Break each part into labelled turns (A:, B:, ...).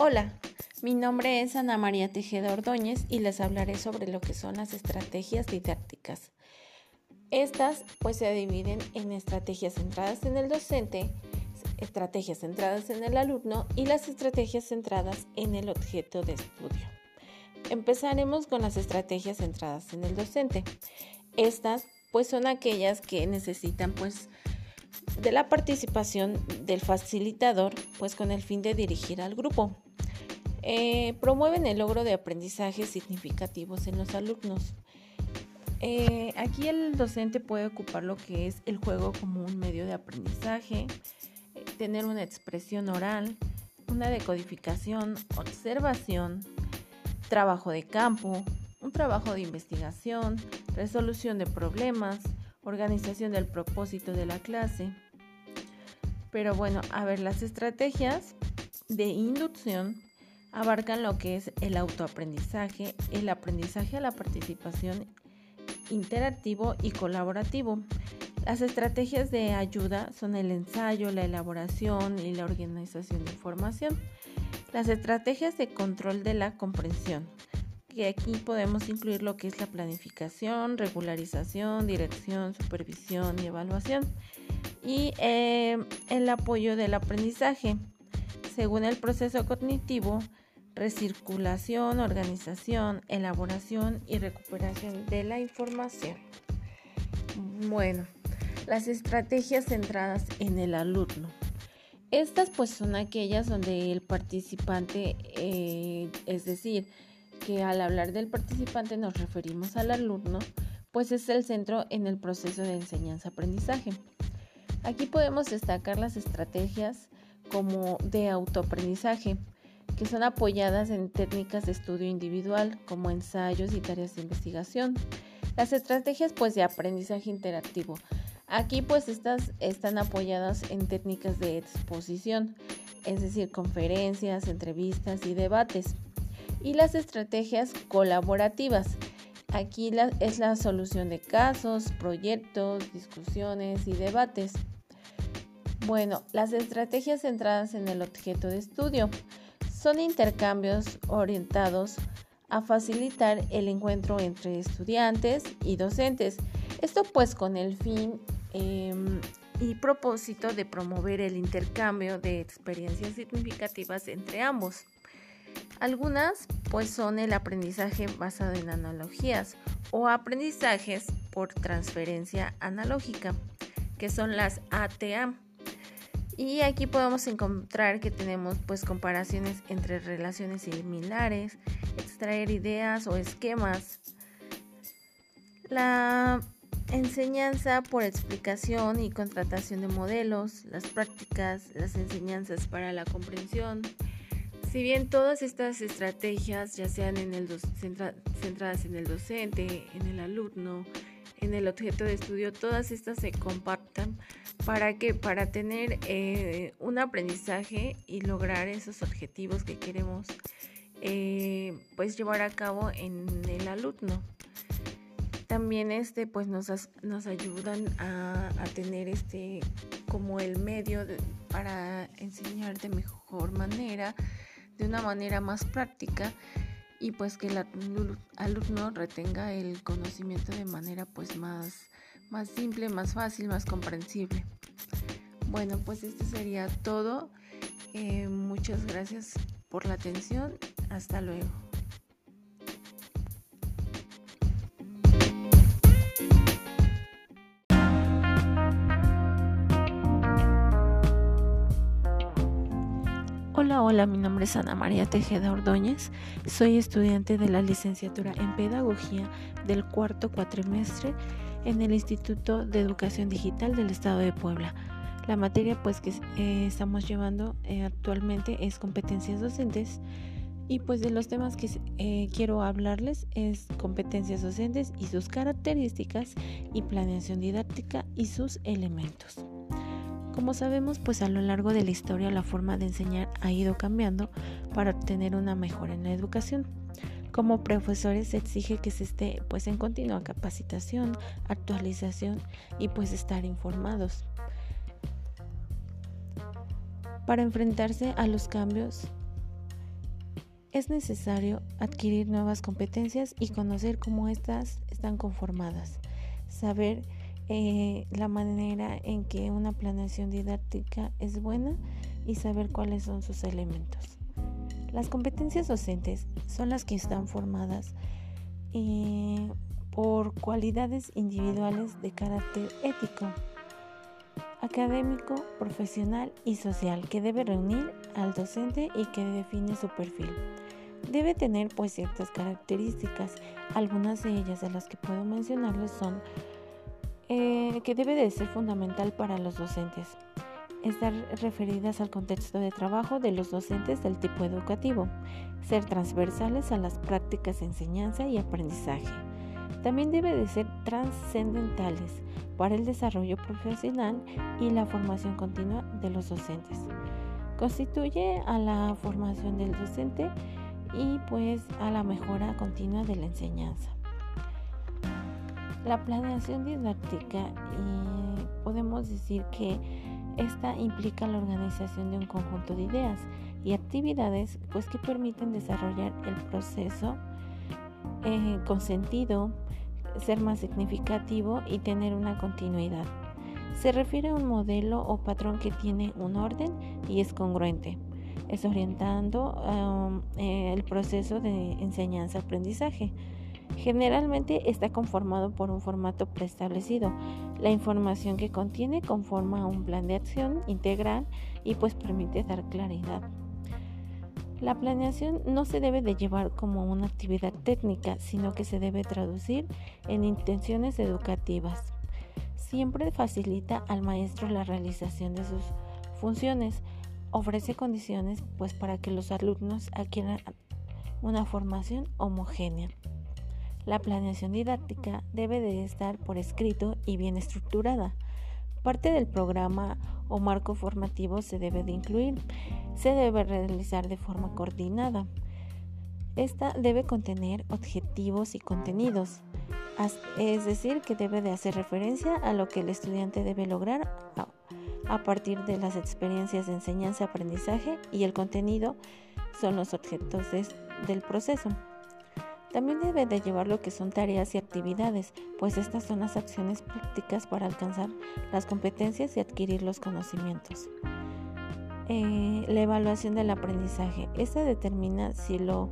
A: Hola, mi nombre es Ana María Tejeda Ordóñez y les hablaré sobre lo que son las estrategias didácticas. Estas pues se dividen en estrategias centradas en el docente, estrategias centradas en el alumno y las estrategias centradas en el objeto de estudio. Empezaremos con las estrategias centradas en el docente. Estas pues son aquellas que necesitan pues de la participación del facilitador pues con el fin de dirigir al grupo. Eh, promueven el logro de aprendizajes significativos en los alumnos. Eh, aquí el docente puede ocupar lo que es el juego como un medio de aprendizaje, eh, tener una expresión oral, una decodificación, observación, trabajo de campo, un trabajo de investigación, resolución de problemas, organización del propósito de la clase. Pero bueno, a ver, las estrategias de inducción abarcan lo que es el autoaprendizaje, el aprendizaje a la participación interactivo y colaborativo. Las estrategias de ayuda son el ensayo, la elaboración y la organización de información. Las estrategias de control de la comprensión, que aquí podemos incluir lo que es la planificación, regularización, dirección, supervisión y evaluación. Y eh, el apoyo del aprendizaje. Según el proceso cognitivo, recirculación, organización, elaboración y recuperación de la información. Bueno, las estrategias centradas en el alumno. Estas pues son aquellas donde el participante, eh, es decir, que al hablar del participante nos referimos al alumno, pues es el centro en el proceso de enseñanza-aprendizaje. Aquí podemos destacar las estrategias como de autoaprendizaje, que son apoyadas en técnicas de estudio individual como ensayos y tareas de investigación. Las estrategias pues de aprendizaje interactivo. Aquí pues estas están apoyadas en técnicas de exposición, es decir, conferencias, entrevistas y debates. Y las estrategias colaborativas. Aquí es la solución de casos, proyectos, discusiones y debates. Bueno, las estrategias centradas en el objeto de estudio son intercambios orientados a facilitar el encuentro entre estudiantes y docentes. Esto pues con el fin em, y propósito de promover el intercambio de experiencias significativas entre ambos. Algunas pues son el aprendizaje basado en analogías o aprendizajes por transferencia analógica, que son las ATA. Y aquí podemos encontrar que tenemos pues comparaciones entre relaciones similares, extraer ideas o esquemas. La enseñanza por explicación y contratación de modelos, las prácticas, las enseñanzas para la comprensión. Si bien todas estas estrategias, ya sean en el centradas en el docente, en el alumno, en el objeto de estudio, todas estas se compartan para que para tener eh, un aprendizaje y lograr esos objetivos que queremos eh, pues llevar a cabo en el alumno. También este pues nos, nos ayudan a, tener este como el medio para enseñar de mejor manera de una manera más práctica y pues que el alumno retenga el conocimiento de manera pues más, más simple, más fácil, más comprensible. Bueno, pues esto sería todo. Eh, muchas gracias por la atención. Hasta luego.
B: Hola, mi nombre es Ana María Tejeda Ordóñez. Soy estudiante de la licenciatura en Pedagogía del cuarto cuatrimestre en el Instituto de Educación Digital del Estado de Puebla. La materia pues que eh, estamos llevando eh, actualmente es competencias docentes y pues de los temas que eh, quiero hablarles es competencias docentes y sus características y planeación didáctica y sus elementos. Como sabemos, pues a lo largo de la historia la forma de enseñar ha ido cambiando para obtener una mejora en la educación. Como profesores se exige que se esté pues en continua capacitación, actualización y pues estar informados. Para enfrentarse a los cambios Es necesario adquirir nuevas competencias y conocer cómo éstas están conformadas, saber eh, la manera en que una planeación didáctica es buena y saber cuáles son sus elementos. Las competencias docentes son las que están formadas eh, por cualidades individuales de carácter ético, académico, profesional y social que debe reunir al docente y que define su perfil. Debe tener pues ciertas características, algunas de ellas de las que puedo mencionarles son eh, que debe de ser fundamental para los docentes, estar referidas al contexto de trabajo de los docentes del tipo educativo, ser transversales a las prácticas de enseñanza y aprendizaje también debe de ser trascendentales para el desarrollo profesional y la formación continua de los docentes. Constituye a la formación del docente y pues a la mejora continua de la enseñanza. La planeación didáctica y podemos decir que esta implica la organización de un conjunto de ideas y actividades pues que permiten desarrollar el proceso eh, con sentido, ser más significativo y tener una continuidad. Se refiere a un modelo o patrón que tiene un orden y es congruente. Es orientando um, eh, el proceso de enseñanza-aprendizaje. Generalmente está conformado por un formato preestablecido. La información que contiene conforma un plan de acción integral y pues permite dar claridad. La planeación no se debe de llevar como una actividad técnica, sino que se debe traducir en intenciones educativas. Siempre facilita al maestro la realización de sus funciones, ofrece condiciones pues para que los alumnos adquieran una formación homogénea. La planeación didáctica debe de estar por escrito y bien estructurada. Parte del programa o marco formativo se debe de incluir. Se debe realizar de forma coordinada. Esta debe contener objetivos y contenidos, es decir, que debe de hacer referencia a lo que el estudiante debe lograr a partir de las experiencias de enseñanza-aprendizaje y el contenido son los objetos del proceso. También debe de llevar lo que son tareas y actividades, pues estas son las acciones prácticas para alcanzar las competencias y adquirir los conocimientos. Eh, la evaluación del aprendizaje. Esta determina si lo,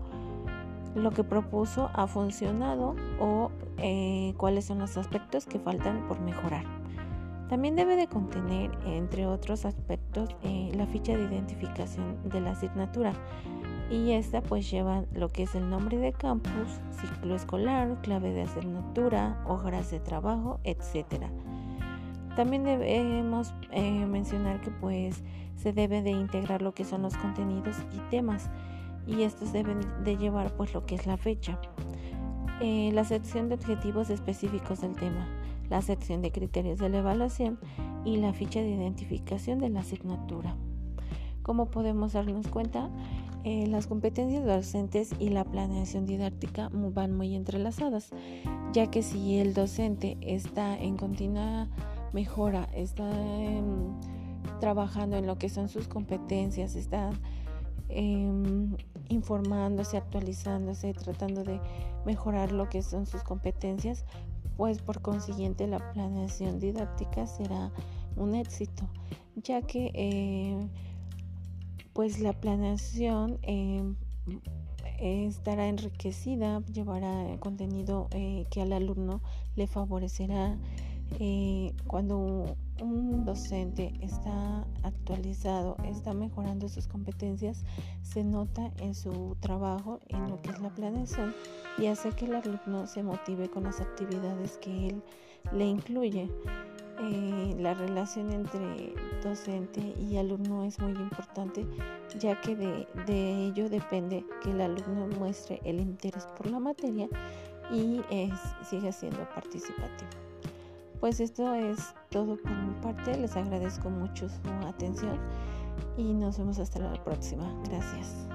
B: lo que propuso ha funcionado o eh, cuáles son los aspectos que faltan por mejorar. También debe de contener, entre otros aspectos, eh, la ficha de identificación de la asignatura, y esta pues lleva lo que es el nombre de campus, ciclo escolar, clave de asignatura, horas de trabajo, etc. También debemos eh, mencionar que pues se debe de integrar lo que son los contenidos y temas y estos deben de llevar pues lo que es la fecha. Eh, la sección de objetivos específicos del tema, la sección de criterios de la evaluación y la ficha de identificación de la asignatura. Como podemos darnos cuenta, eh, las competencias docentes y la planeación didáctica van muy entrelazadas, ya que si el docente está en continua mejora, está em, trabajando en lo que son sus competencias, está em, informándose, actualizándose, tratando de mejorar lo que son sus competencias, pues por consiguiente la planeación didáctica será un éxito, ya que eh, pues la planeación em, estará enriquecida, llevará contenido eh, que al alumno le favorecerá. Eh, cuando un docente está actualizado, está mejorando sus competencias, se nota en su trabajo, en lo que es la planeación, y hace que el alumno se motive con las actividades que él le incluye. Eh, la relación entre docente y alumno es muy importante ya que de, ello depende que el alumno muestre el interés por la materia y siga siendo participativo. Pues esto es todo por mi parte, les agradezco mucho su atención y nos vemos hasta la próxima. Gracias.